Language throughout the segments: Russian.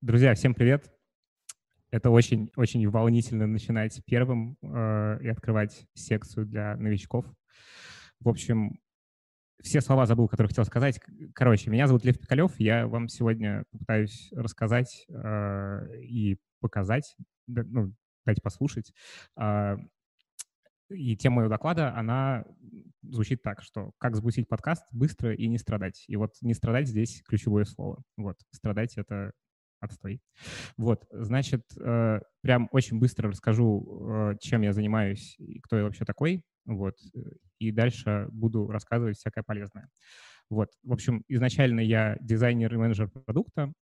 Друзья, всем привет! Это очень-очень волнительно начинать первым э, и открывать секцию для новичков. В общем, все слова забыл, которые хотел сказать. Короче, меня зовут Лев Пикалев. Я вам сегодня попытаюсь рассказать э, и показать, ну, дать послушать. Э, и тема моего доклада, она звучит так, что как запустить подкаст быстро и не страдать. И вот не страдать здесь ключевое слово. Вот, страдать — это отстой. Вот, значит, э, прям очень быстро расскажу, э, чем я занимаюсь и кто я вообще такой. Вот, и дальше буду рассказывать всякое полезное. Вот, в общем, изначально я дизайнер и менеджер продукта,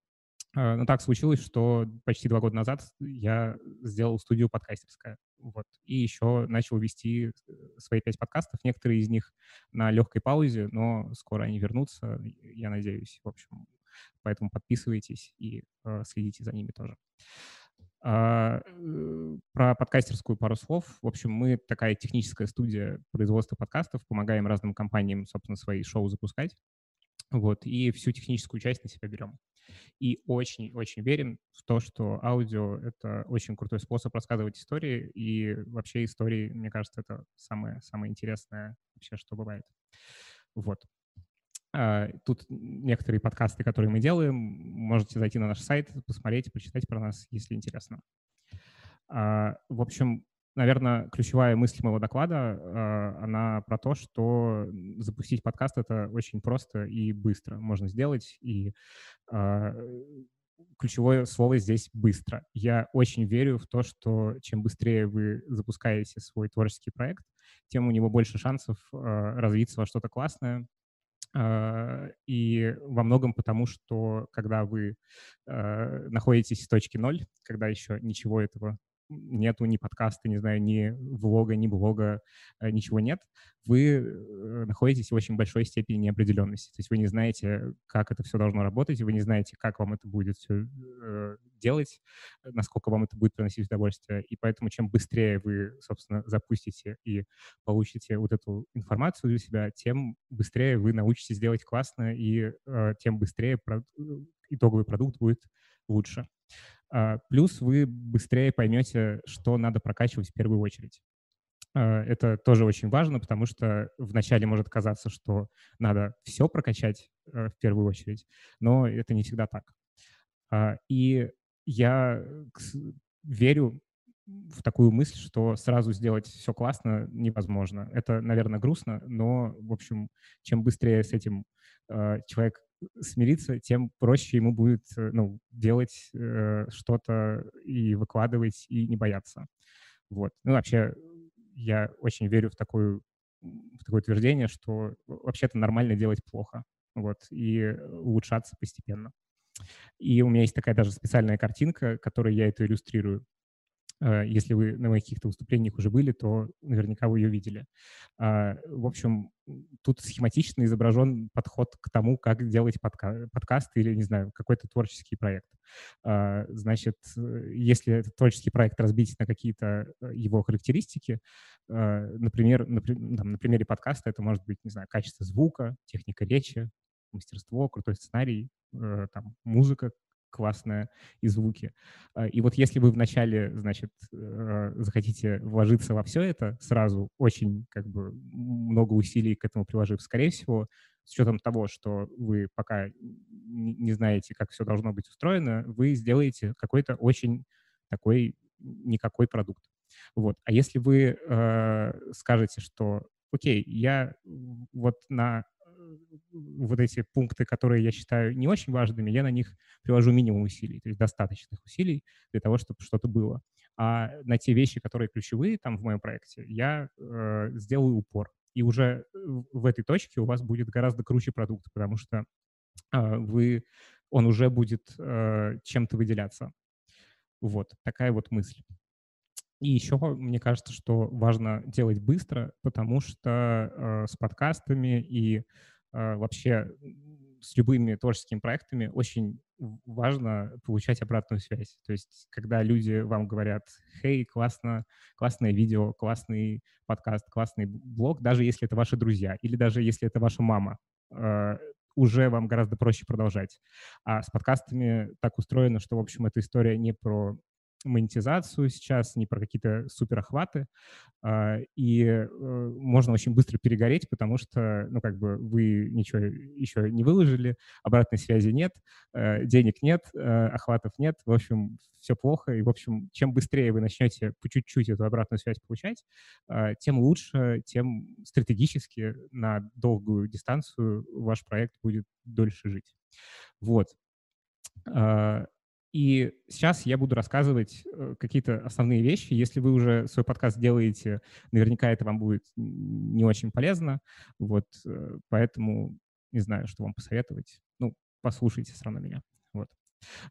э, но так случилось, что почти два года назад я сделал студию подкастерская. Вот. И еще начал вести свои пять подкастов. Некоторые из них на легкой паузе, но скоро они вернутся, я надеюсь. В общем, Поэтому подписывайтесь и э, следите за ними тоже. А, э, про подкастерскую пару слов. В общем, мы такая техническая студия производства подкастов, помогаем разным компаниям, собственно, свои шоу запускать. Вот, и всю техническую часть на себя берем. И очень-очень верим в то, что аудио — это очень крутой способ рассказывать истории, и вообще истории, мне кажется, это самое, самое интересное вообще, что бывает. Вот. А, тут некоторые подкасты, которые мы делаем, можете зайти на наш сайт, посмотреть, почитать про нас, если интересно. А, в общем, наверное, ключевая мысль моего доклада, а, она про то, что запустить подкаст — это очень просто и быстро можно сделать, и ключевое слово здесь «быстро». Я очень верю в то, что чем быстрее вы запускаете свой творческий проект, тем у него больше шансов развиться во что-то классное, и во многом потому, что когда вы а, находитесь в точке ноль, когда еще ничего этого нету ни подкаста, не знаю, ни влога, ни блога, э, ничего нет, вы э, находитесь в очень большой степени неопределенности. То есть вы не знаете, как это все должно работать, вы не знаете, как вам это будет все э, делать, насколько вам это будет приносить удовольствие. И поэтому чем быстрее вы, собственно, запустите и получите вот эту информацию для себя, тем быстрее вы научитесь делать классно, и тем быстрее итоговый продукт будет лучше. А, плюс вы быстрее поймете, что надо прокачивать в первую очередь. А, это тоже очень важно, потому что вначале может казаться, что надо все прокачать э, в первую очередь, но это не всегда так. А, и я верю в такую мысль, что сразу сделать все классно невозможно. Это, наверное, грустно, но, в общем, чем быстрее с этим человек смириться, тем проще ему будет э, ну, делать э, что-то и выкладывать, и не бояться. Вот. Ну, вообще, я очень верю в, такую, в такое утверждение, что вообще-то нормально делать плохо, вот, и улучшаться постепенно. И у меня есть такая даже специальная картинка, которой я это иллюстрирую. Э, если вы на моих каких-то выступлениях уже были, то наверняка вы ее видели. А, в общем, тут схематично изображен подход к тому, как делать подка подкаст или, не знаю, какой-то творческий проект. А, значит, если этот творческий проект разбить на какие-то э, его характеристики, например, на, там, на примере подкаста это может быть, не знаю, качество звука, техника речи, мастерство, крутой сценарий, э, там, музыка, классная и звуки. А, и вот если вы вначале, значит, э, захотите вложиться во все это сразу, очень как бы много усилий к этому приложив, скорее всего, с учетом того, что вы пока не знаете, как все должно быть устроено, вы сделаете какой-то очень такой никакой продукт. Вот. А если вы э, скажете, что окей, я вот на вот эти пункты, которые я считаю не очень важными, я на них приложу минимум усилий, то есть достаточных усилий для того, чтобы что-то было. А на те вещи, которые ключевые там в моем проекте, я э, сделаю упор. И уже в этой точке у вас будет гораздо круче продукт, потому что э, вы, он уже будет э, чем-то выделяться. Вот, такая вот мысль. И еще мне кажется, что важно делать быстро, потому что э, с подкастами и вообще с любыми творческими проектами очень важно получать обратную связь. То есть, когда люди вам говорят, «Хей, классно, классное видео, классный подкаст, классный блог», даже если это ваши друзья или даже если это ваша мама, а, уже вам гораздо проще продолжать. А с подкастами так устроено, что, в общем, эта история не про монетизацию сейчас, не про какие-то суперохваты, а, и э, можно очень быстро перегореть, потому что, ну, как бы вы ничего еще не выложили, обратной связи нет, э, денег нет, э, охватов нет, в общем, все плохо, и, в общем, чем быстрее вы начнете по чуть-чуть эту обратную связь получать, тем лучше, тем стратегически на долгую дистанцию ваш проект будет дольше жить. Вот. И сейчас я буду рассказывать э, какие-то основные вещи. Если вы уже свой подкаст делаете, наверняка это вам будет не очень полезно. Вот, э, поэтому не знаю, что вам посоветовать. Ну, послушайте все равно меня. Вот.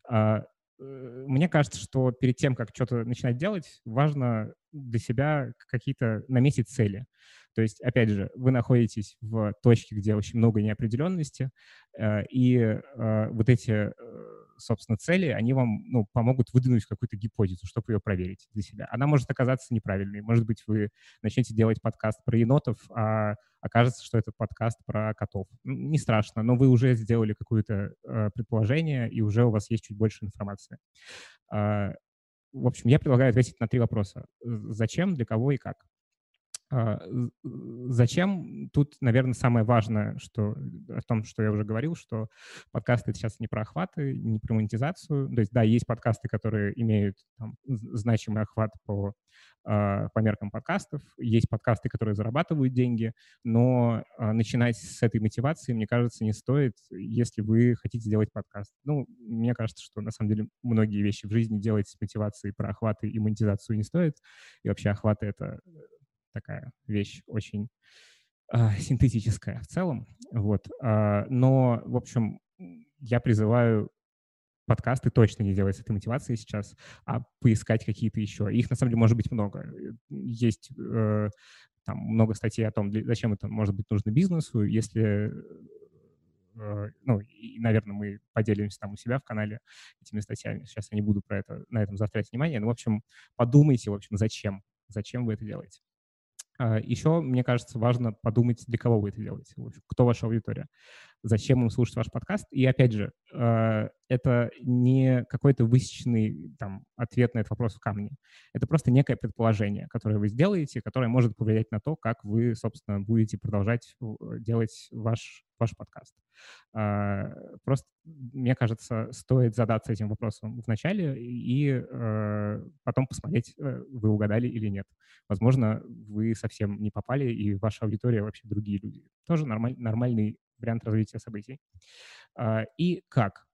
А, э, мне кажется, что перед тем, как что-то начинать делать, важно для себя какие-то наметить цели. То есть, опять же, вы находитесь в точке, где очень много неопределенности, и вот эти собственно, цели, они вам ну, помогут выдвинуть какую-то гипотезу, чтобы ее проверить для себя. Она может оказаться неправильной. Может быть, вы начнете делать подкаст про енотов, а окажется, что это подкаст про котов. Не страшно, но вы уже сделали какое-то э, предположение, и уже у вас есть чуть больше информации. Э, в общем, я предлагаю ответить на три вопроса. Зачем, для кого и как. А, зачем? Тут, наверное, самое важное, что о том, что я уже говорил, что подкасты сейчас не про охваты, не про монетизацию. То есть, да, есть подкасты, которые имеют там, значимый охват по, а, по меркам подкастов, есть подкасты, которые зарабатывают деньги, но а, начинать с этой мотивации, мне кажется, не стоит, если вы хотите сделать подкаст. Ну, мне кажется, что на самом деле многие вещи в жизни делать с мотивацией про охваты и монетизацию не стоит, и вообще охваты — это такая вещь очень э, синтетическая в целом. Вот. Э, но, в общем, я призываю подкасты точно не делать с этой мотивацией сейчас, а поискать какие-то еще. Их, на самом деле, может быть много. Есть э, там много статей о том, зачем это может быть нужно бизнесу. Если э, ну, и, наверное, мы поделимся там у себя в канале этими статьями. Сейчас я не буду про это, на этом заострять внимание. Но, в общем, подумайте, в общем, зачем. Зачем вы это делаете. А, Еще, мне кажется, важно подумать, для кого вы это делаете, кто ваша аудитория, зачем им слушать ваш подкаст. И опять же, а, это не какой-то высеченный там, ответ на этот вопрос в камне. Это просто некое предположение, которое вы сделаете, которое может повлиять на то, как вы, собственно, будете продолжать делать ваш, ваш подкаст. А, просто, мне кажется, стоит задаться этим вопросом в начале и э, потом посмотреть, э, вы угадали или нет. Возможно, вы совсем не попали, и ваша аудитория вообще другие люди. Тоже нормаль, нормальный вариант развития событий. И как?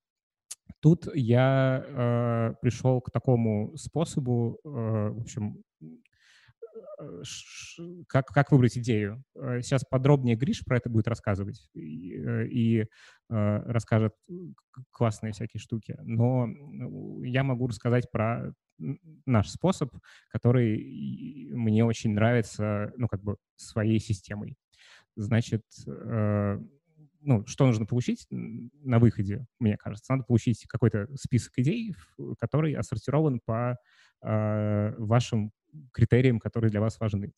Тут я э, пришел к такому способу, э, в общем, Э, как, как выбрать идею. Э, сейчас подробнее Гриш про это будет рассказывать и, э, и расскажет классные всякие штуки. Но ну, я могу рассказать про наш способ, который мне очень нравится, ну, как бы своей системой. Значит, ну, что нужно получить на выходе, мне кажется? Надо получить какой-то список идей, который отсортирован по э, вашим критериям, которые для вас важны.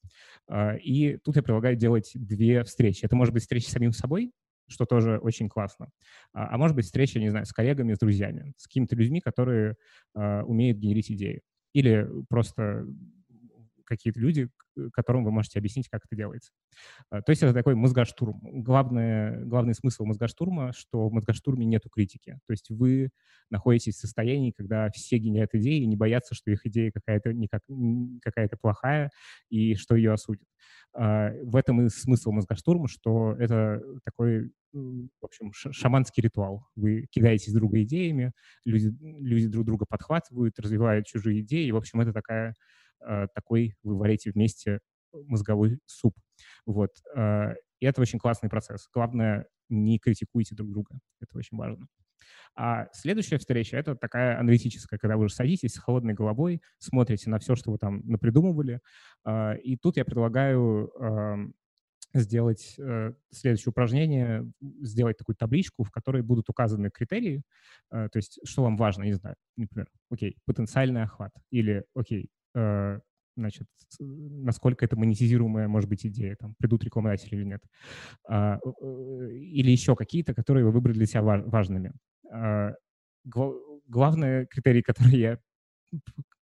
А, и тут я предлагаю делать две встречи. Это может быть встреча с самим собой, что тоже очень классно. А, а может быть встреча, не знаю, с коллегами, с друзьями, с какими-то людьми, которые а, умеют генерить идеи. Или просто какие-то люди, которым вы можете объяснить, как это делается. А, то есть это такой мозгоштурм. Главное, главный смысл мозгоштурма, что в мозгоштурме нету критики. То есть вы находитесь в состоянии, когда все генерят идеи и не боятся, что их идея какая-то никак, какая-то плохая и что ее осудят. А, в этом и смысл мозгоштурма, что это такой, в общем, шаманский ритуал. Вы кидаетесь друг друга идеями, люди, люди друг друга подхватывают, развивают чужие идеи. В общем, это такая такой вы варите вместе мозговой суп. Вот. Э, и это очень классный процесс. Главное, не критикуйте друг друга. Это очень важно. А следующая встреча — это такая аналитическая, когда вы уже садитесь с холодной головой, смотрите на все, что вы там напридумывали. Э, и тут я предлагаю эм, сделать следующее упражнение, сделать такую табличку, в которой будут указаны критерии, то есть что вам важно, не знаю, например, окей, потенциальный охват, или окей, Э, значит, насколько это монетизируемая может быть идея, там, придут рекламодатели или нет. А, или еще какие-то, которые вы выбрали для себя важными. А, главный критерий, который я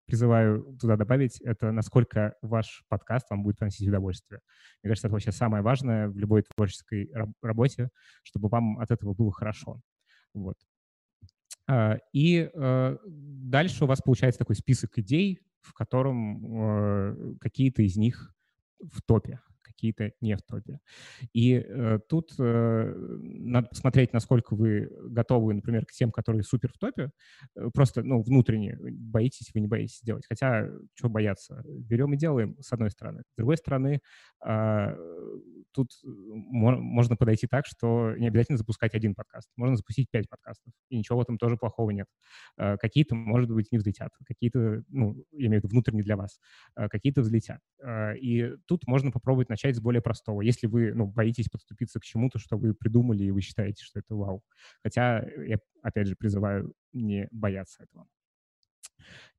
призываю туда добавить, это насколько ваш подкаст вам будет приносить удовольствие. Мне кажется, это вообще самое важное в любой творческой работе, чтобы вам от этого было хорошо. Вот. А, и э, дальше у вас получается такой список идей, в котором э, какие-то из них в топе какие-то не в топе. И э, тут э, надо посмотреть, насколько вы готовы, например, к тем, которые супер в топе. Э, просто, ну, внутренне, боитесь вы, не боитесь делать. Хотя, что бояться? Берем и делаем, с одной стороны. С другой стороны, э, тут можно подойти так, что не обязательно запускать один подкаст. Можно запустить пять подкастов, и ничего в этом тоже плохого нет. Э, какие-то, может быть, не взлетят, какие-то, ну, я имею в виду внутренние для вас, э, какие-то взлетят. Э, и тут можно попробовать начать с более простого. Если вы, ну, боитесь подступиться к чему-то, что вы придумали, и вы считаете, что это вау. Хотя я, опять же, призываю не бояться этого.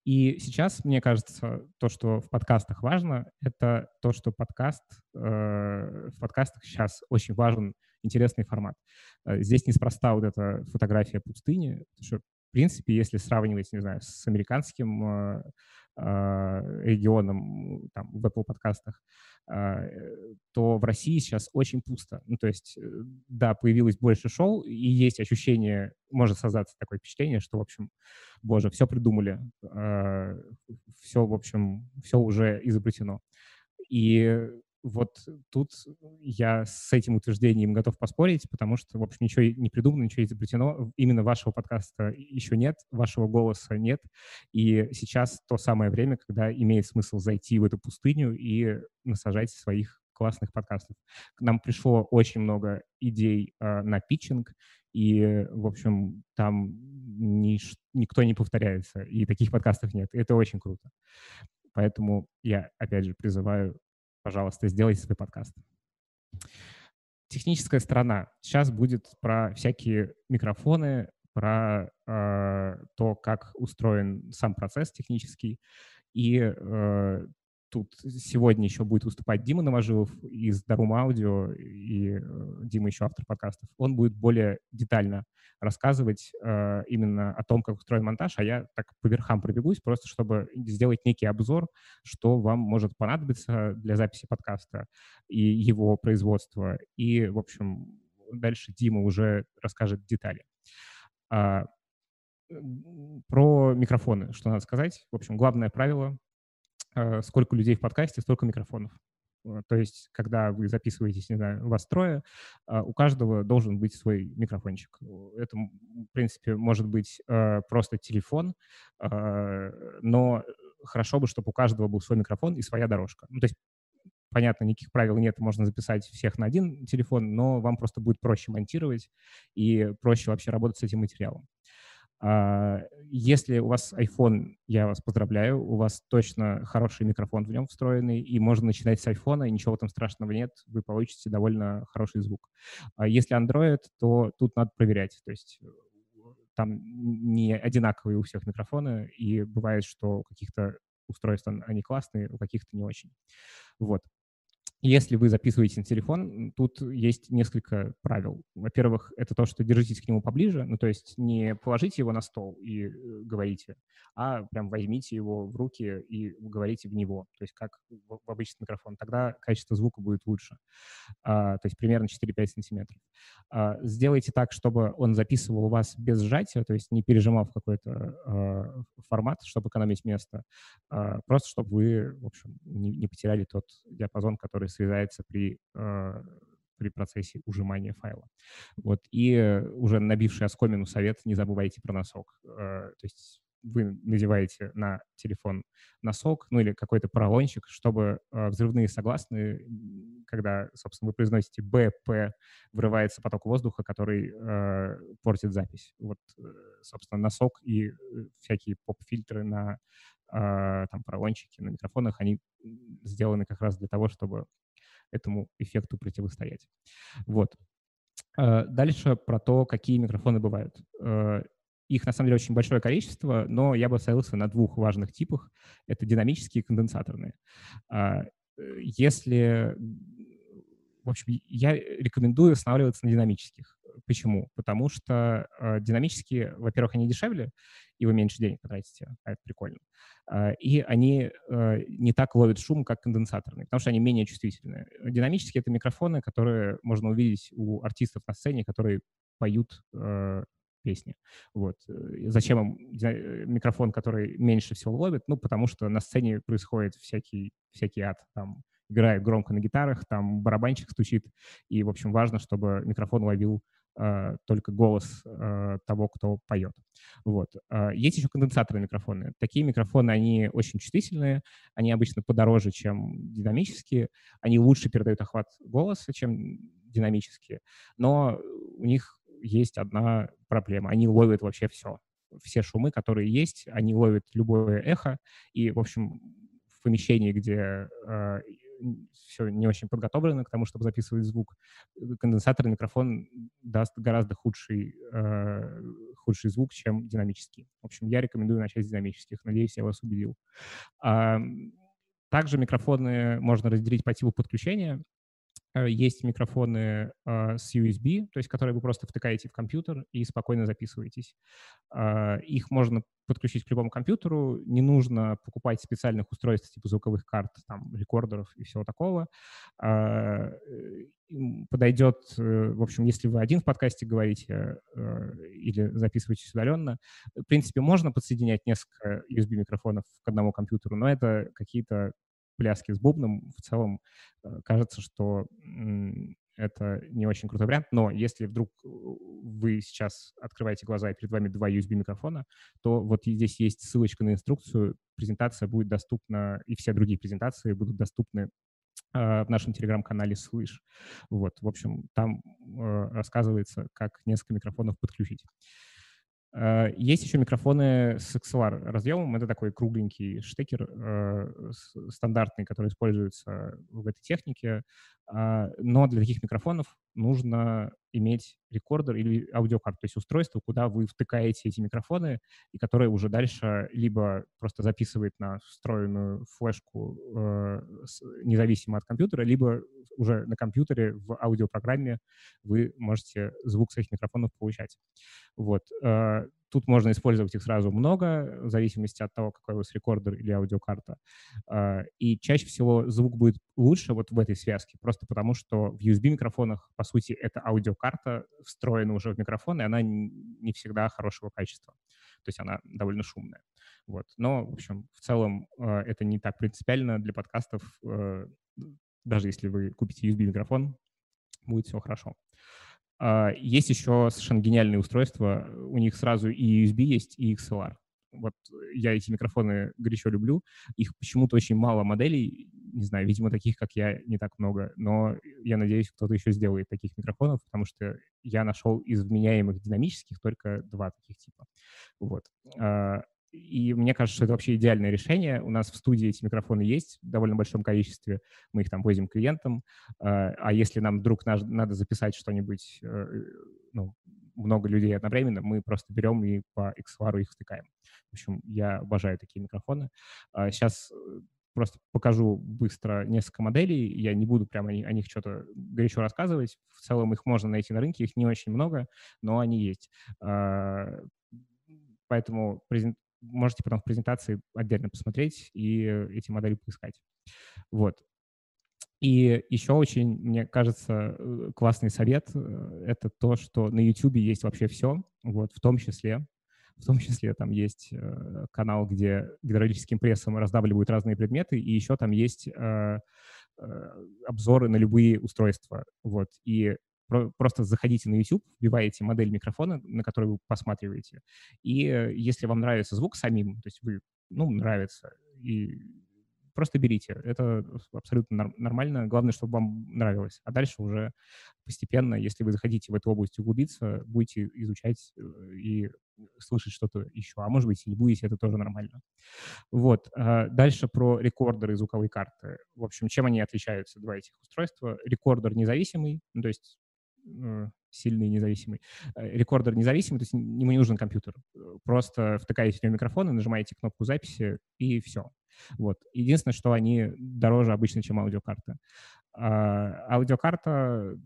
И сейчас, мне кажется, то, что в подкастах важно, это то, что подкаст, э, в подкастах сейчас очень важен интересный формат. Э, здесь неспроста вот эта фотография пустыни, потому что, в принципе, если сравнивать, не знаю, с американским э, э регионом там, в Apple подкастах, а, то в России сейчас очень пусто. Ну, то есть, э, да, появилось больше шоу, и есть ощущение, может создаться такое впечатление, что, в общем, боже, все придумали, а, все, в общем, все уже изобретено. И вот тут я с этим утверждением готов поспорить, потому что, в общем, ничего не придумано, ничего не изобретено. Именно вашего подкаста еще нет, вашего голоса нет. И сейчас то самое время, когда имеет смысл зайти в эту пустыню и насажать своих классных подкастов. К нам пришло очень много идей э, на питчинг, и, в общем, там нич- никто не повторяется, и таких подкастов нет. Это очень круто. Поэтому я, опять же, призываю пожалуйста, сделайте свой подкаст. Техническая сторона. Сейчас будет про всякие микрофоны, про э, то, как устроен сам процесс технический. И э, Тут сегодня еще будет выступать Дима Новожилов из Дарум Аудио, и э, Дима еще автор подкастов. Он будет более детально рассказывать э, именно о том, как устроен монтаж, а я так по верхам пробегусь, просто чтобы сделать некий обзор, что вам может понадобиться для записи подкаста и его производства. И, в общем, дальше Дима уже расскажет детали. А, про микрофоны, что надо сказать. В общем, главное правило сколько людей в подкасте, столько микрофонов. Э, то есть, когда вы записываетесь, не знаю, вас трое, а, у каждого должен быть свой микрофончик. Это, в принципе, может быть э, просто телефон, но хорошо бы, чтобы у каждого был свой микрофон и своя дорожка. Ну, то есть, понятно, никаких правил нет, можно записать всех на один телефон, но вам просто будет проще монтировать и проще вообще работать с этим материалом. А, если у вас iPhone, я вас поздравляю, у вас точно хороший микрофон в нем встроенный, и можно начинать с iPhone, и ничего этом страшного нет, вы получите довольно хороший звук. А если Android, то тут надо проверять, то есть там не одинаковые у всех микрофоны, и бывает, что у каких-то устройств они классные, у каких-то не очень. Вот. Если вы записываете на телефон, тут есть несколько правил. Во-первых, это то, что держитесь к нему поближе, ну то есть не положите его на стол и э, говорите, а прям возьмите его в руки и говорите в него, то есть как в обычный микрофон. Тогда качество звука будет лучше, а, то есть примерно 4-5 сантиметров. А, сделайте так, чтобы он записывал вас без сжатия, то есть не пережимав какой-то а, формат, чтобы экономить место, а, просто чтобы вы, в общем, не, не потеряли тот диапазон, который срезается при, э, при процессе ужимания файла. Вот. И уже набивший оскомину совет, не забывайте про носок. Э, то есть вы надеваете на телефон носок, ну или какой-то поролончик, чтобы э, взрывные согласные, когда, собственно, вы произносите Б, П, врывается поток воздуха, который э, портит запись. Вот, э, собственно, носок и э, всякие поп-фильтры на э, там поролончики, на микрофонах, они сделаны как раз для того, чтобы этому эффекту противостоять. Вот. Э, дальше про то, какие микрофоны бывают. Э, их на самом деле очень большое количество, но я бы остановился на двух важных типах. Это динамические и конденсаторные. А, если... В общем, я рекомендую останавливаться на динамических. Почему? Потому что э, динамические, во-первых, они дешевле, и вы меньше денег потратите, а это прикольно. Э, и они э, не так ловят шум, как конденсаторные, потому что они менее чувствительные. Динамические — это микрофоны, которые можно увидеть у артистов на сцене, которые поют э, песни. Вот. Зачем им микрофон, который меньше всего ловит? Ну, потому что на сцене происходит всякий, всякий ад. Там играет громко на гитарах, там барабанчик стучит, и, в общем, важно, чтобы микрофон ловил э, только голос э, того, кто поет. Вот. Э, есть еще конденсаторные микрофоны. Такие микрофоны, они очень чувствительные, они обычно подороже, чем динамические, они лучше передают охват голоса, чем динамические, но у них есть одна проблема. Они ловят вообще все. Все шумы, которые есть, они ловят любое эхо, и, в общем, в помещении, где все не очень подготовлено к тому, чтобы записывать звук, э, конденсаторный микрофон даст гораздо худший, э, худший звук, чем динамический. В общем, я рекомендую начать с динамических. Надеюсь, я вас убедил. Также микрофоны можно разделить по типу подключения. Э, есть микрофоны э, с USB, то есть которые вы просто втыкаете в компьютер и спокойно записываетесь. Э, их можно подключить к любому компьютеру, не нужно покупать специальных устройств типа звуковых карт, там, рекордеров и всего такого. Подойдет, в общем, если вы один в подкасте говорите или записываетесь удаленно, в принципе, можно подсоединять несколько USB-микрофонов к одному компьютеру, но это какие-то пляски с бубном, в целом э, кажется, что это не очень крутой вариант, но если вдруг э, вы сейчас открываете глаза и перед вами два USB-микрофона, то вот здесь есть ссылочка на инструкцию, презентация будет доступна, и все другие презентации будут доступны э, в нашем телеграм-канале «Слышь». Вот, в общем, там рассказывается, как несколько микрофонов подключить. Э, есть еще микрофоны с XLR разъемом. Это такой кругленький штекер э, стандартный, который используется в этой технике. А, но для таких микрофонов нужно иметь рекордер или аудиокарту, то есть устройство, куда вы втыкаете эти микрофоны, и которое уже дальше либо просто записывает на встроенную флешку э, независимо от компьютера, либо уже на компьютере в аудиопрограмме вы можете звук своих микрофонов получать. Вот. Э, Тут можно использовать их сразу много, в зависимости от того, какой у вас рекордер или аудиокарта. А, и чаще всего звук будет лучше вот в этой связке, просто потому что в USB-микрофонах, по сути, эта аудиокарта встроена уже в микрофон, и она не всегда хорошего качества. То есть она довольно шумная. Вот. Но, в общем, в целом а, это не так принципиально для подкастов. А, даже если вы купите USB-микрофон, будет все хорошо. Есть еще совершенно гениальные устройства. У них сразу и USB есть, и XLR. Вот я эти микрофоны горячо люблю. Их почему-то очень мало моделей. Не знаю, видимо, таких, как я, не так много. Но я надеюсь, кто-то еще сделает таких микрофонов, потому что я нашел из вменяемых динамических только два таких типа. Вот. А, и мне кажется, что это вообще идеальное решение. У нас в студии эти микрофоны есть в довольно большом количестве. Мы их там возим клиентам. А, а если нам вдруг надо записать что-нибудь, э, ну, много людей одновременно, мы просто берем и по XLR их втыкаем. В общем, я обожаю такие микрофоны. Сейчас а, э, просто покажу быстро несколько моделей. Я не буду прямо о них что-то горячо рассказывать. В целом их можно найти на рынке, их не очень много, но они есть. А, поэтому можете потом в презентации отдельно посмотреть и эти модели поискать. Вот. И еще очень, мне кажется, э, классный совет э, — это то, что на YouTube есть вообще все, вот, в том числе, в том числе там есть э, канал, где гидравлическим прессом раздавливают разные предметы, и еще там есть э, э, обзоры на любые устройства, вот, и просто заходите на YouTube, вбиваете модель микрофона, на который вы посматриваете, и э, если вам нравится звук самим, то есть вы, ну, нравится, и просто берите. Это абсолютно нормально. Главное, чтобы вам нравилось. А дальше уже постепенно, если вы захотите в эту область углубиться, будете изучать э, и слышать что-то еще. А может быть, и не будете, это тоже нормально. Вот. А дальше про рекордеры и звуковые карты. В общем, чем они отличаются, два этих устройства? Рекордер независимый, ну, то есть э, сильный независимый. Э, рекордер независимый, то есть ему не нужен компьютер. Просто втыкаете в него микрофон и нажимаете кнопку записи, и все. Вот. Единственное, что они дороже обычно, чем аудиокарта. А, аудиокарта,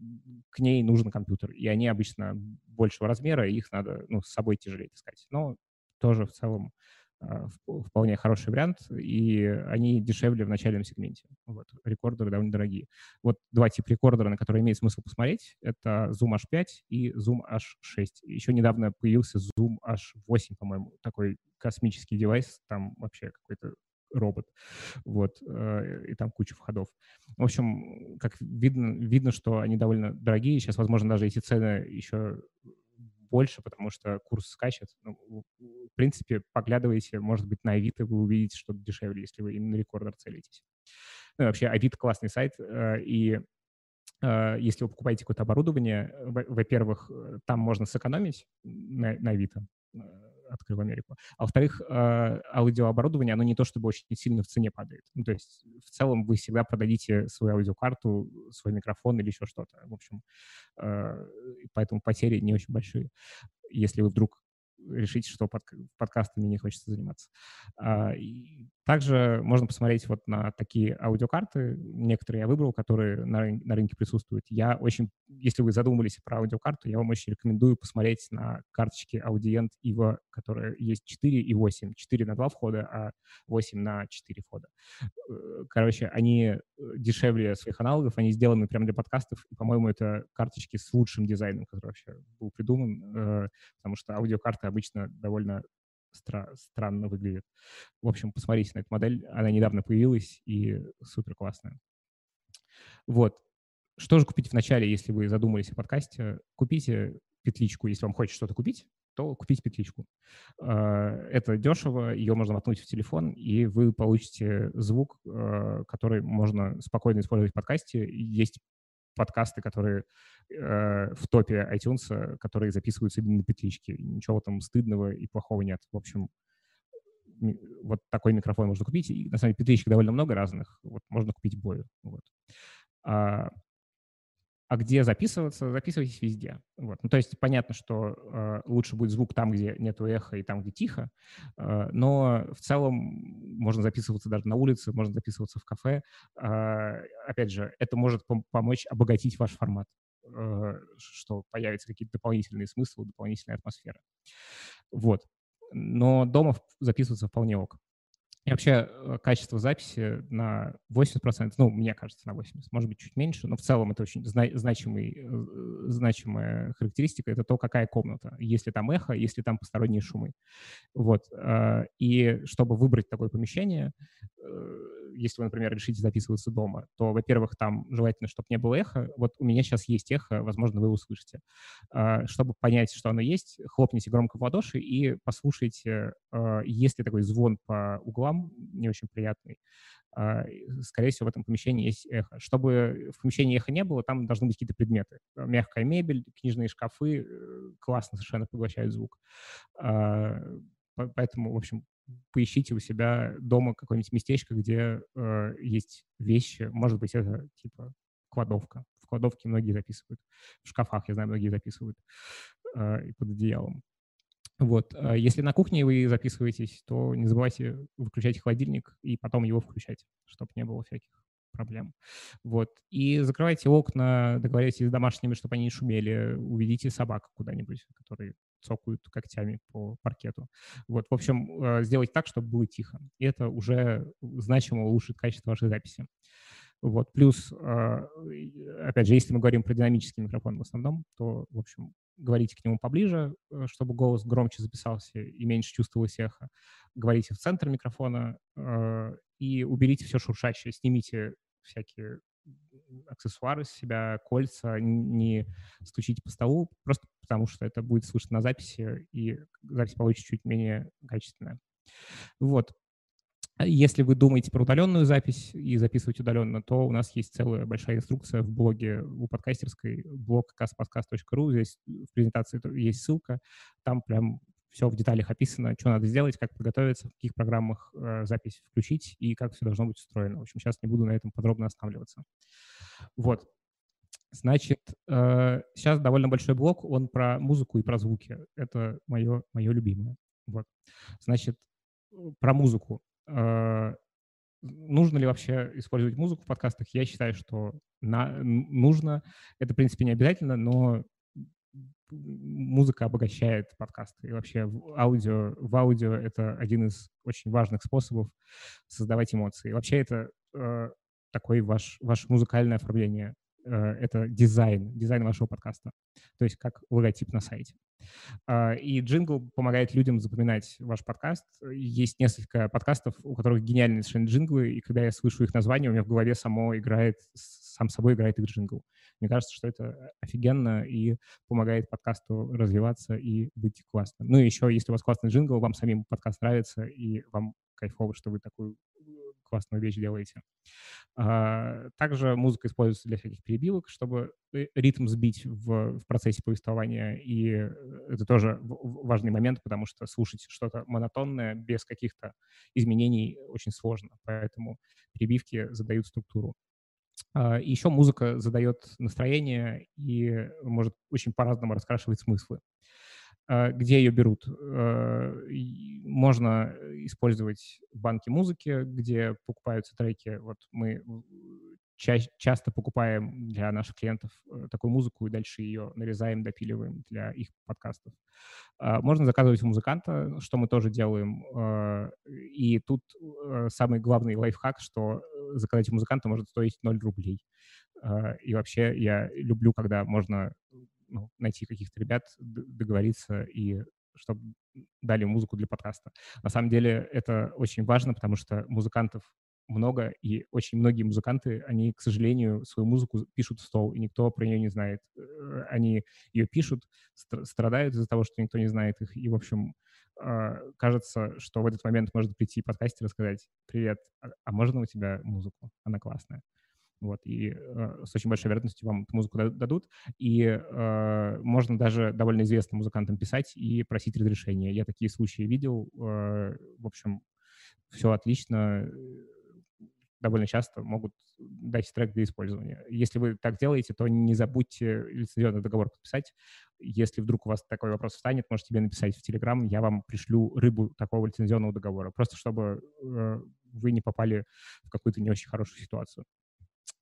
к ней нужен компьютер, и они обычно большего размера, и их надо ну, с собой тяжелее таскать. Но тоже в целом а, вполне хороший вариант, и они дешевле в начальном сегменте. Вот. Рекордеры довольно дорогие. Вот два типа рекордера, на которые имеет смысл посмотреть, это Zoom H5 и Zoom H6. Еще недавно появился Zoom H8, по-моему, такой космический девайс, там вообще какой-то робот, вот, э, и там куча входов. В общем, как видно, видно, что они довольно дорогие. Сейчас, возможно, даже эти цены еще больше, потому что курс скачет. Ну, в принципе, поглядывайте, может быть, на Авито, вы увидите что-то дешевле, если вы именно рекордер целитесь. Ну, вообще, Авито классный сайт, э, и э, если вы покупаете какое-то оборудование, во-первых, там можно сэкономить на, на Авито, открыл Америку. А во-вторых, э, аудиооборудование, оно не то чтобы очень сильно в цене падает. Ну, то есть в целом вы всегда продадите свою аудиокарту, свой микрофон или еще что-то. В общем, э, поэтому потери не очень большие. Если вы вдруг решите, что под, подкастами не хочется заниматься. А, и также можно посмотреть вот на такие аудиокарты. Некоторые я выбрал, которые на, на рынке присутствуют. Я очень, если вы задумывались про аудиокарту, я вам очень рекомендую посмотреть на карточки Audient EVO, которые есть 4 и 8. 4 на 2 входа, а 8 на 4 входа. Э, короче, они э, дешевле своих аналогов, они сделаны прямо для подкастов, и, по-моему, это карточки с лучшим дизайном, который вообще был придуман, э, потому что аудиокарты обычно довольно стра- странно выглядит. В общем, посмотрите на эту модель. Она недавно появилась и супер классная. Вот. Что же купить вначале, если вы задумались о подкасте? Купите петличку, если вам хочется что-то купить, то купите петличку. А, это дешево, ее можно воткнуть в телефон, и вы получите звук, а, который можно спокойно использовать в подкасте. Есть подкасты, которые э, в топе iTunes, которые записываются именно на петличке. Ничего там стыдного и плохого нет. В общем, вот такой микрофон можно купить. И, на самом деле, петличек довольно много разных. Вот можно купить бою. Вот. А, а где записываться? Записывайтесь везде. Вот. Ну, то есть понятно, что э, лучше будет звук там, где нет эха и там, где тихо, э, но в целом можно записываться даже на улице, можно записываться в кафе. Э, опять же, это может пом- помочь обогатить ваш формат, э, что появятся какие-то дополнительные смыслы, дополнительная атмосфера. Вот. Но дома записываться вполне ок. И вообще э, качество записи на 80%, ну, мне кажется, на 80%, может быть, чуть меньше, но в целом это очень зна- значимый, э, значимая характеристика, это то, какая комната, если там эхо, если там посторонние шумы. Вот. Э, и чтобы выбрать такое помещение, если вы, например, решите записываться дома, то, во-первых, там желательно, чтобы не было эхо. Вот у меня сейчас есть эхо, возможно, вы услышите. А, чтобы понять, что оно есть, хлопните громко в ладоши и послушайте, а, есть ли такой звон по углам, не очень приятный. А, скорее всего, в этом помещении есть эхо. Чтобы в помещении эхо не было, там должны быть какие-то предметы. Мягкая мебель, книжные шкафы э, классно совершенно поглощают звук. Поэтому, в общем, поищите у себя дома какое-нибудь местечко, где э, есть вещи. Может быть, это типа кладовка. В кладовке многие записывают. В шкафах, я знаю, многие записывают э, под одеялом. Вот. А если на кухне вы записываетесь, то не забывайте выключать холодильник и потом его включать, чтобы не было всяких проблем. Вот. И закрывайте окна, договоритесь с домашними, чтобы они не шумели, уведите собак куда-нибудь, которые цокают когтями по паркету. Вот, в общем, э, сделайте так, чтобы было тихо. И это уже значимо улучшит качество вашей записи. Вот, плюс, э, опять же, если мы говорим про динамический микрофон в основном, то, в общем, говорите к нему поближе, э, чтобы голос громче записался и меньше чувствовалось эхо. Говорите в центр микрофона и уберите все шуршащее, снимите всякие аксессуары с себя, кольца, не стучите по столу, просто потому что это будет слышно на записи, и запись получится чуть менее качественная. Вот. Если вы думаете про удаленную запись и записывать удаленно, то у нас есть целая большая инструкция в блоге у подкастерской, блог kaspodcast.ru, здесь в презентации есть ссылка, там прям все в деталях описано, что надо сделать, как подготовиться, в каких программах э, запись включить и как все должно быть устроено. В общем, сейчас не буду на этом подробно останавливаться. Вот. Значит, сейчас довольно большой блок, он про музыку и про звуки. Это мое, мое любимое. Вот. Значит, про музыку. Нужно ли вообще использовать музыку в подкастах? Я считаю, что на, нужно. Это, в принципе, не обязательно, но музыка обогащает подкасты. И вообще аудио, в аудио это один из очень важных способов создавать эмоции. И вообще это э, такое ваш, ваше музыкальное оформление. Э, это дизайн, дизайн вашего подкаста. То есть как логотип на сайте. А, и джингл помогает людям запоминать ваш подкаст. Есть несколько подкастов, у которых гениальные совершенно джинглы, и когда я слышу их название, у меня в голове само играет, сам собой играет их джингл. Мне кажется, что это офигенно и помогает подкасту развиваться и быть классным. Ну и еще, если у вас классный джингл, вам самим подкаст нравится, и вам кайфово, что вы такую классную вещь делаете. А, также музыка используется для всяких перебивок, чтобы э, ритм сбить в, в процессе повествования, и э, это тоже важный момент, потому что слушать что-то монотонное без каких-то изменений очень сложно, поэтому перебивки задают структуру. А, еще музыка задает настроение и может очень по-разному раскрашивать смыслы. А, где ее берут? А, можно использовать банки музыки, где покупаются треки. Вот мы ча часто покупаем для наших клиентов э, такую музыку и дальше ее нарезаем, допиливаем для их подкастов. Можно заказывать у музыканта, что мы тоже делаем. И тут э, самый главный лайфхак, что э, заказать у музыканта может стоить 0 рублей. И вообще я люблю, когда можно ну, найти каких-то ребят, договориться и чтобы дали музыку для подкаста. На самом деле это очень важно, потому что музыкантов много, и очень многие музыканты, они, к сожалению, свою музыку пишут в стол, и никто про нее не знает. Э, они ее пишут, страдают из-за того, что никто не знает их, и, в общем, а, кажется, что в этот момент может прийти подкастер и сказать, привет, а, а можно у тебя музыку? Она классная. Вот, и э, с очень большой вероятностью вам эту музыку дадут. И э, можно даже довольно известным музыкантам писать и просить разрешения. Я такие случаи видел. Э, в общем, все отлично. Довольно часто могут дать трек для использования. Если вы так делаете, то не забудьте лицензионный договор подписать. Если вдруг у вас такой вопрос встанет, можете мне написать в Телеграм, я вам пришлю рыбу такого лицензионного договора, просто чтобы э, вы не попали в какую-то не очень хорошую ситуацию.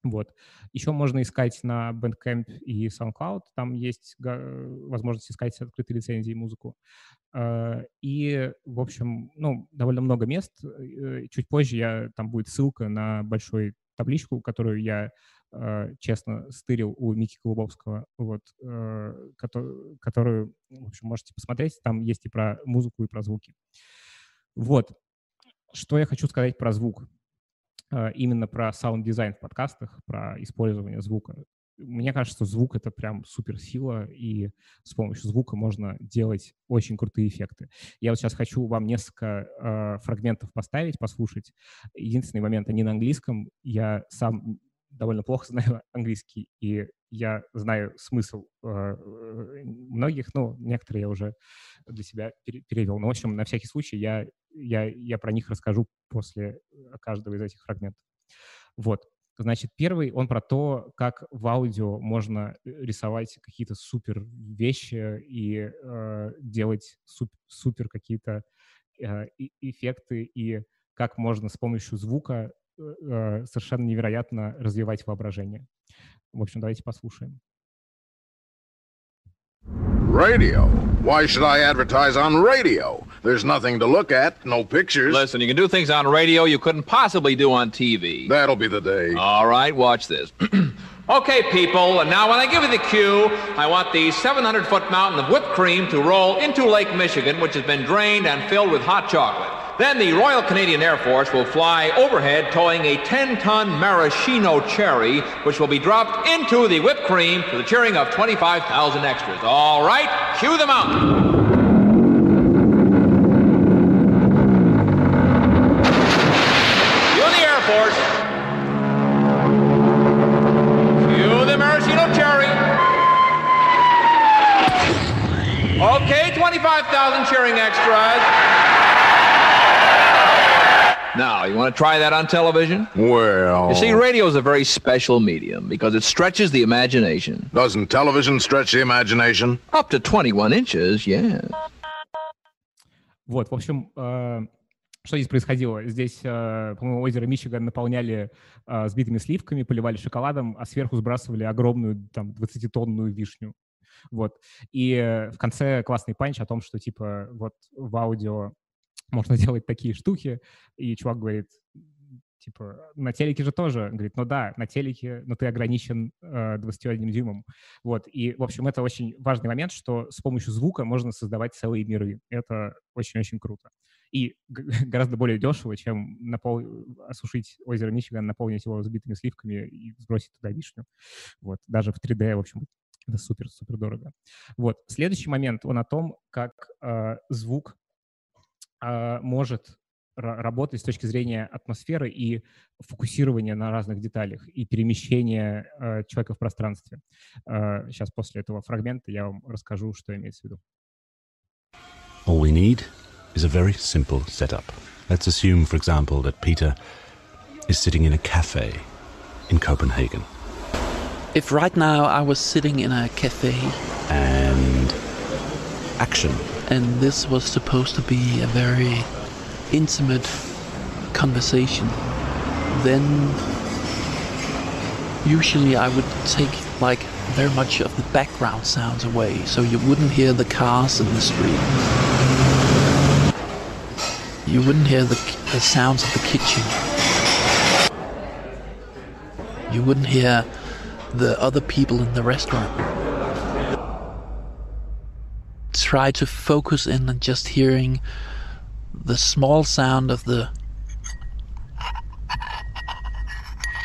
Вот. Еще можно искать на Bandcamp и SoundCloud, там есть возможность искать открытые лицензии музыку. А, и, в общем, ну, довольно много мест. Э, чуть позже я, там будет ссылка на большую табличку, которую я честно стырил у Мики Голубовского, вот, э, которую, в общем, можете посмотреть. Там есть и про музыку, и про звуки. Вот. Что я хочу сказать про звук. А, именно про саунд-дизайн в подкастах, про использование звука. Мне кажется, звук — это прям суперсила, и с помощью звука можно делать очень крутые эффекты. Я вот сейчас хочу вам несколько э, фрагментов поставить, послушать. Единственный момент, они на английском. Я сам довольно плохо знаю английский, и я знаю смысл э, многих, ну, некоторые я уже для себя перевел. Но, в общем, на всякий случай я, я, я про них расскажу после каждого из этих фрагментов. Вот. Значит, первый, он про то, как в аудио можно рисовать какие-то супер вещи и э, делать суп, супер какие-то э, эффекты, и как можно с помощью звука э, совершенно невероятно развивать воображение. В общем, давайте послушаем. Radio. Why should I advertise on radio? There's nothing to look at, no pictures. Listen, you can do things on radio you couldn't possibly do on TV. That'll be the day. All right, watch this. okay, people, and now when I give you the cue, I want the 700 foot mountain of whipped cream to roll into Lake Michigan, which has been drained and filled with hot chocolate. Then the Royal Canadian Air Force will fly overhead towing a 10-ton maraschino cherry, which will be dropped into the whipped cream for the cheering of 25,000 extras. All right, cue them up. cue the mountain. Okay, 25,000 cheering extras. Now, you want to try that on television? Well, You see, radio is a very special medium because it stretches the imagination. doesn't television stretch the imagination? Up to 21 inches, yes. Вот, в общем, э, что здесь происходило? Здесь, э, по-моему, озеро Мичиган наполняли э, сбитыми сливками, поливали шоколадом, а сверху сбрасывали огромную, там, 20-тонную вишню. Вот. И э, в конце классный панч о том, что, типа, вот в аудио можно делать такие штуки, и чувак говорит, типа, на телеке же тоже. Говорит, ну да, на телеке, но ты ограничен э, 21 дюймом. Вот, и, в общем, это очень важный момент, что с помощью звука можно создавать целые миры. Это очень-очень круто. И гораздо более дешево, чем напол... осушить озеро Мичиган, наполнить его взбитыми сливками и сбросить туда вишню. Вот, даже в 3D, в общем, это супер-супер дорого. Вот, следующий момент, он о том, как э, звук э, может ра- работать с точки зрения атмосферы и фокусирования на разных деталях и перемещения э, человека в пространстве. Э, сейчас после этого фрагмента я вам расскажу, что имеется в виду. All we need is a very simple setup. Let's assume, for example, that Peter is sitting in a cafe in Copenhagen If right now I was sitting in a cafe and action. And this was supposed to be a very intimate conversation, then usually I would take like very much of the background sounds away so you wouldn't hear the cars in the street. You wouldn't hear the, the sounds of the kitchen. You wouldn't hear the other people in the restaurant. Try to focus in on just hearing the small sound of the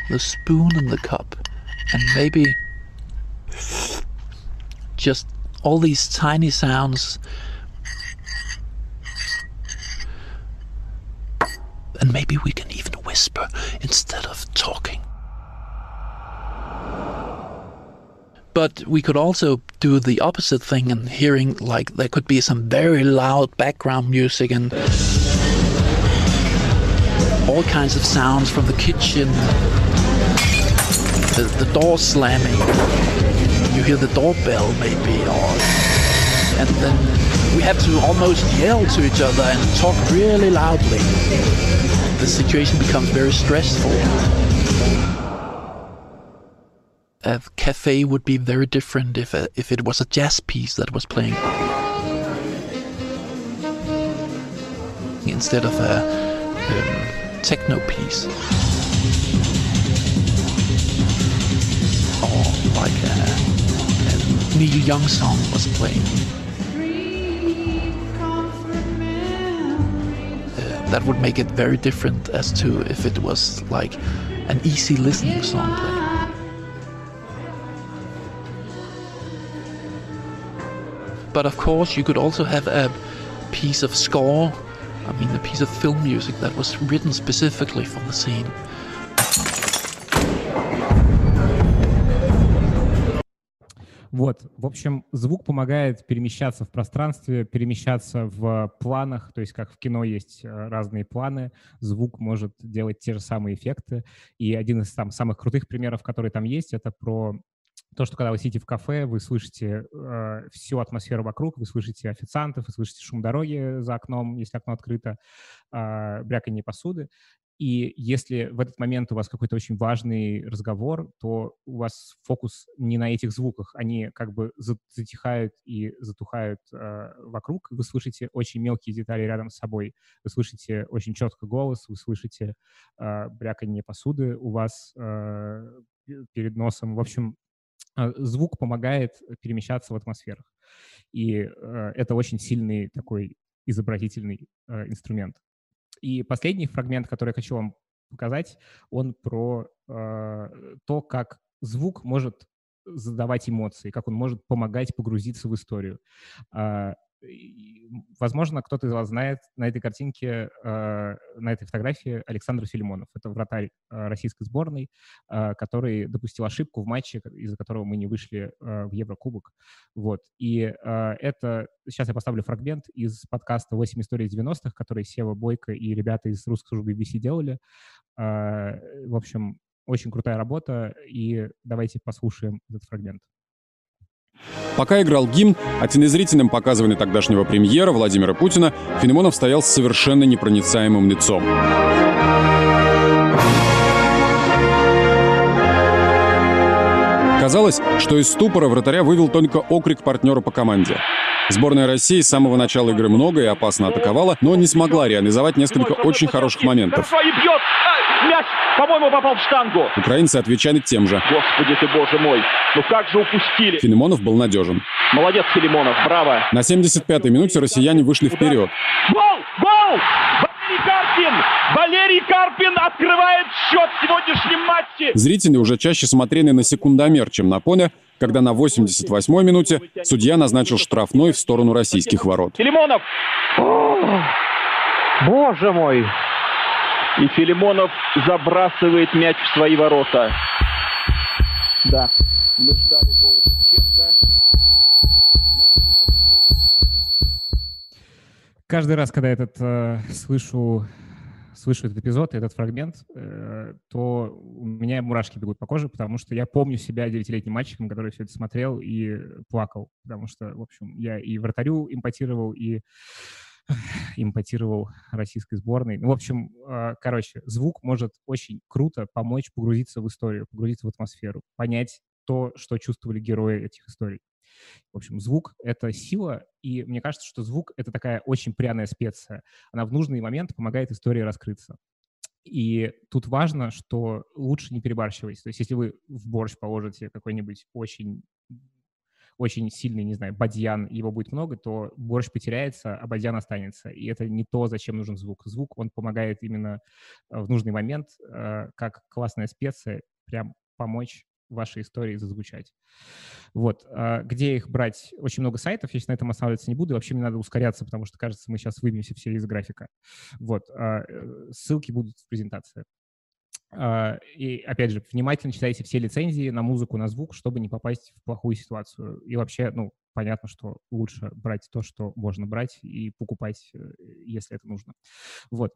the spoon in the cup. And maybe just all these tiny sounds and maybe we can even whisper instead of talking but we could also do the opposite thing and hearing like there could be some very loud background music and all kinds of sounds from the kitchen. The, the door slamming. You hear the doorbell maybe or and then we have to almost yell to each other and talk really loudly. The situation becomes very stressful a cafe would be very different if uh, if it was a jazz piece that was playing instead of a um, techno piece or like a, a Neil Young song was playing. Uh, that would make it very different as to if it was like an easy listening song playing. But of course, you could also have a piece of score, I mean, a piece of film music that was written specifically for the scene. Вот, в общем, звук помогает перемещаться в пространстве, перемещаться в планах, то есть как в кино есть э, разные планы, звук может делать те же самые эффекты. И один из там самых крутых примеров, который там есть, это про то, что когда вы сидите в кафе, вы слышите э, всю атмосферу вокруг, вы слышите официантов, вы слышите шум дороги за окном, если окно открыто, э, бряканье посуды. И если в этот момент у вас какой-то очень важный разговор, то у вас фокус не на этих звуках, они как бы за- затихают и затухают э, вокруг. Вы слышите очень мелкие детали рядом с собой, вы слышите очень четко голос, вы слышите э, бряканье посуды у вас э, пе- перед носом. В общем, звук помогает перемещаться в атмосферах. И э, это очень сильный такой изобразительный э, инструмент. И последний фрагмент, который я хочу вам показать, он про э, то, как звук может задавать эмоции, как он может помогать погрузиться в историю. А, возможно, кто-то из вас знает на этой картинке, э, на этой фотографии Александр Филимонов. Это вратарь э, российской сборной, э, который допустил ошибку в матче, из-за которого мы не вышли в Еврокубок. Вот. И это... Сейчас я поставлю фрагмент из подкаста «8 историй из 90-х», который Сева Бойко и ребята из русской службы BBC делали. В общем, очень крутая работа, и давайте послушаем этот фрагмент. Пока играл гимн, а телезрителям показывали тогдашнего премьера Владимира Путина, Филимонов стоял с совершенно непроницаемым лицом. Казалось, что из ступора вратаря вывел только окрик партнера по команде. Сборная России с самого начала игры много и опасно атаковала, но не смогла реализовать несколько очень хороших моментов. Мяч, по-моему, попал в штангу. Украинцы отвечали тем же. Господи ты, боже мой. Ну как же упустили. Филимонов был надежен. Молодец, Филимонов, браво. На 75-й минуте россияне вышли вперед. Гол! Гол! Валерий Карпин! Валерий Карпин открывает счет в сегодняшнем матче. Зрители уже чаще смотрели на секундомер, чем на поле, когда на 88-й минуте судья назначил штрафной в сторону российских ворот. Филимонов! О, боже мой! И Филимонов забрасывает мяч в свои ворота. Да, мы ждали гола Шевченко. Каждый раз, когда этот э, слышу, слышу этот эпизод, этот фрагмент, э, то у меня мурашки бегут по коже, потому что я помню себя девятилетним мальчиком, который все это смотрел и плакал, потому что, в общем, я и вратарю импотировал, и импотировал российской сборной. Ну, в общем, а, короче, звук может очень круто помочь погрузиться в историю, погрузиться в атмосферу, понять то, что чувствовали герои этих историй. В общем, звук — это сила, и мне кажется, что звук — это такая очень пряная специя. Она в нужный момент помогает истории раскрыться. И тут важно, что лучше не перебарщивать. То есть если вы в борщ положите какой-нибудь очень очень сильный, не знаю, бадьян, его будет много, то борщ потеряется, а бадьян останется. И это не то, зачем нужен звук. Звук, он помогает именно э, в нужный момент, э, как классная специя, прям помочь вашей истории зазвучать. Вот. А где их брать? Очень много сайтов, я сейчас на этом останавливаться не буду. Вообще мне надо ускоряться, потому что, кажется, мы сейчас выбьемся все из графика. Вот. А, э, ссылки будут в презентации. А, и, опять же, внимательно читайте все лицензии на музыку, на звук, чтобы не попасть в плохую ситуацию. И вообще, ну, понятно, что лучше брать то, что можно брать, и покупать, э, если это нужно. Вот.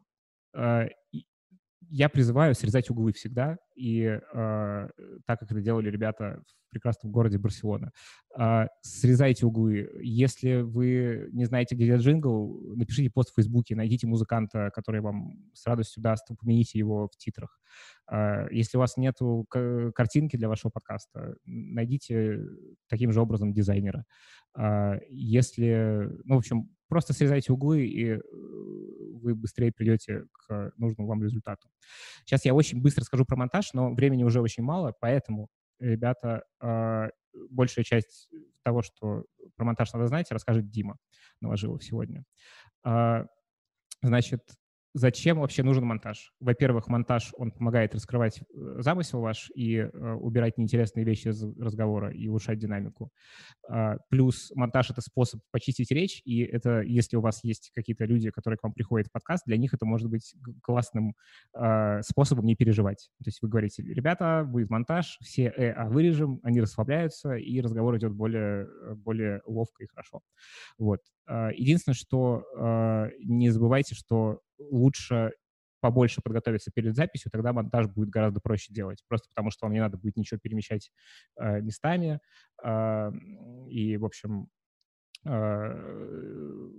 Я призываю срезать углы всегда, и э, так как это делали ребята в прекрасном городе Барселона. Э, срезайте углы. Если вы не знаете, где джингл, напишите пост в Фейсбуке, найдите музыканта, который вам с радостью даст, упомяните его в титрах. Э, если у вас нет картинки для вашего подкаста, найдите таким же образом дизайнера. Э, если, ну, в общем, просто срезайте углы, и э, вы быстрее придете к нужному вам результату. Сейчас я очень быстро скажу про монтаж, но времени уже очень мало, поэтому, ребята, а, большая часть того, что про монтаж надо знать, расскажет Дима Новожилов сегодня. А, значит, Зачем вообще нужен монтаж? Во-первых, монтаж, он помогает раскрывать э, замысел ваш и э, убирать неинтересные вещи из разговора и улучшать динамику. А, плюс монтаж — это способ почистить речь, и это, если у вас есть какие-то люди, которые к вам приходят в подкаст, для них это может быть классным а, способом не переживать. То есть вы говорите, ребята, будет монтаж, все «э», «а» вырежем, они расслабляются, и разговор идет более, более ловко и хорошо. Вот. А, единственное, что не забывайте, что лучше побольше подготовиться перед записью, тогда монтаж будет гораздо проще делать, просто потому что вам не надо будет ничего перемещать э, местами. Э, и, в общем, э,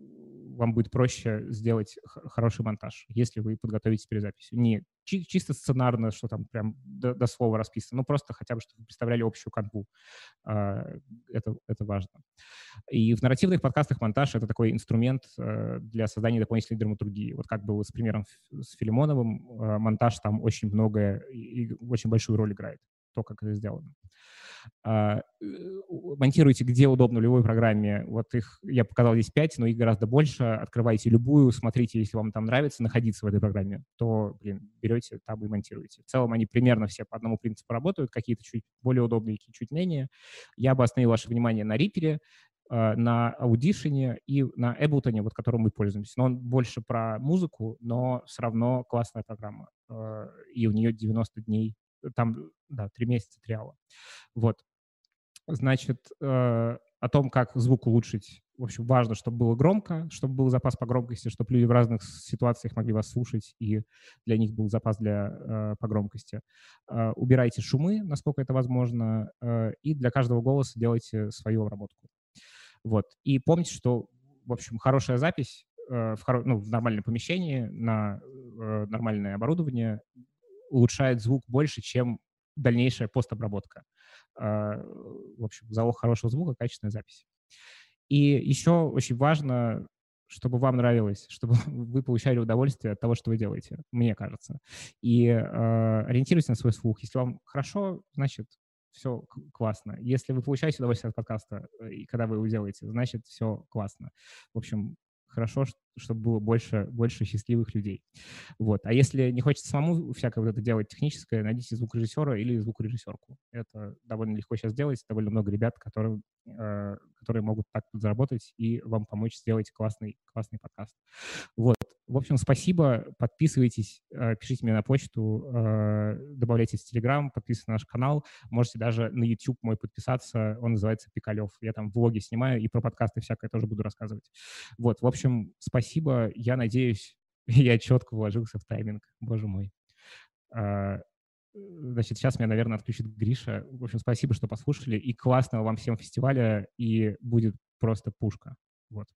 вам будет проще сделать хороший монтаж, если вы подготовитесь перед записью. Не чи- чисто сценарно, что там прям до, до слова расписано, ну просто хотя бы, чтобы вы представляли общую канву. Это, это важно. И в нарративных подкастах монтаж — это такой инструмент э, для создания дополнительной драматургии. Вот как было с примером с Филимоновым, э, монтаж там очень многое и очень большую роль играет, то, как это сделано. А, э, монтируйте где удобно в любой программе. Вот их я показал здесь 5, но их гораздо больше. Открывайте любую, смотрите, если вам там нравится находиться в этой программе, то, блин, берете там и монтируете. В целом они примерно все по одному принципу работают, какие-то чуть более удобные, чуть менее. Я бы остановил ваше внимание на Reaper. э, на Audition и на Ableton, вот которым мы пользуемся. Но он больше про музыку, но все равно классная программа. Э, и у нее 90 дней, там, да, 3 месяца триала. Вот. Значит, э, о том, как звук улучшить. В общем, важно, чтобы было громко, чтобы был запас по громкости, чтобы люди в разных ситуациях могли вас слушать, и для них был запас для, э, по громкости. Э, убирайте шумы, насколько это возможно, э, и для каждого голоса делайте свою обработку. Вот. И помните, что, в общем, хорошая запись э, в, хоро... ну, в нормальном помещении на э, нормальное оборудование улучшает звук больше, чем дальнейшая постобработка. А, в общем, залог хорошего звука, качественная запись. И еще очень важно, чтобы вам нравилось, чтобы вы получали удовольствие от того, что вы делаете, мне кажется. И э, ориентируйтесь на свой слух. Если вам хорошо, значит, все классно. Если вы получаете удовольствие от подкаста, э, и когда вы его делаете, значит, все классно. В общем, хорошо, чтобы было больше, больше счастливых людей. Вот. А если не хочется самому всякое вот это делать техническое, найдите звукорежиссера или звукорежиссерку. Это довольно легко сейчас делать, довольно много ребят, которые, э, которые могут так заработать и вам помочь сделать классный, классный подкаст. Вот. В общем, спасибо. Подписывайтесь, э, пишите мне на почту, э, добавляйтесь в Телеграм, подписывайтесь на наш канал. Можете даже на YouTube мой подписаться. Он называется Пикалев. Я там влоги снимаю и про подкасты всякое тоже буду рассказывать. Вот. В общем, спасибо. Я надеюсь, я четко вложился в тайминг. Боже мой. А, значит, сейчас меня, наверное, отключит Гриша. В общем, спасибо, что послушали. И классного вам всем фестиваля. И будет просто пушка. Вот.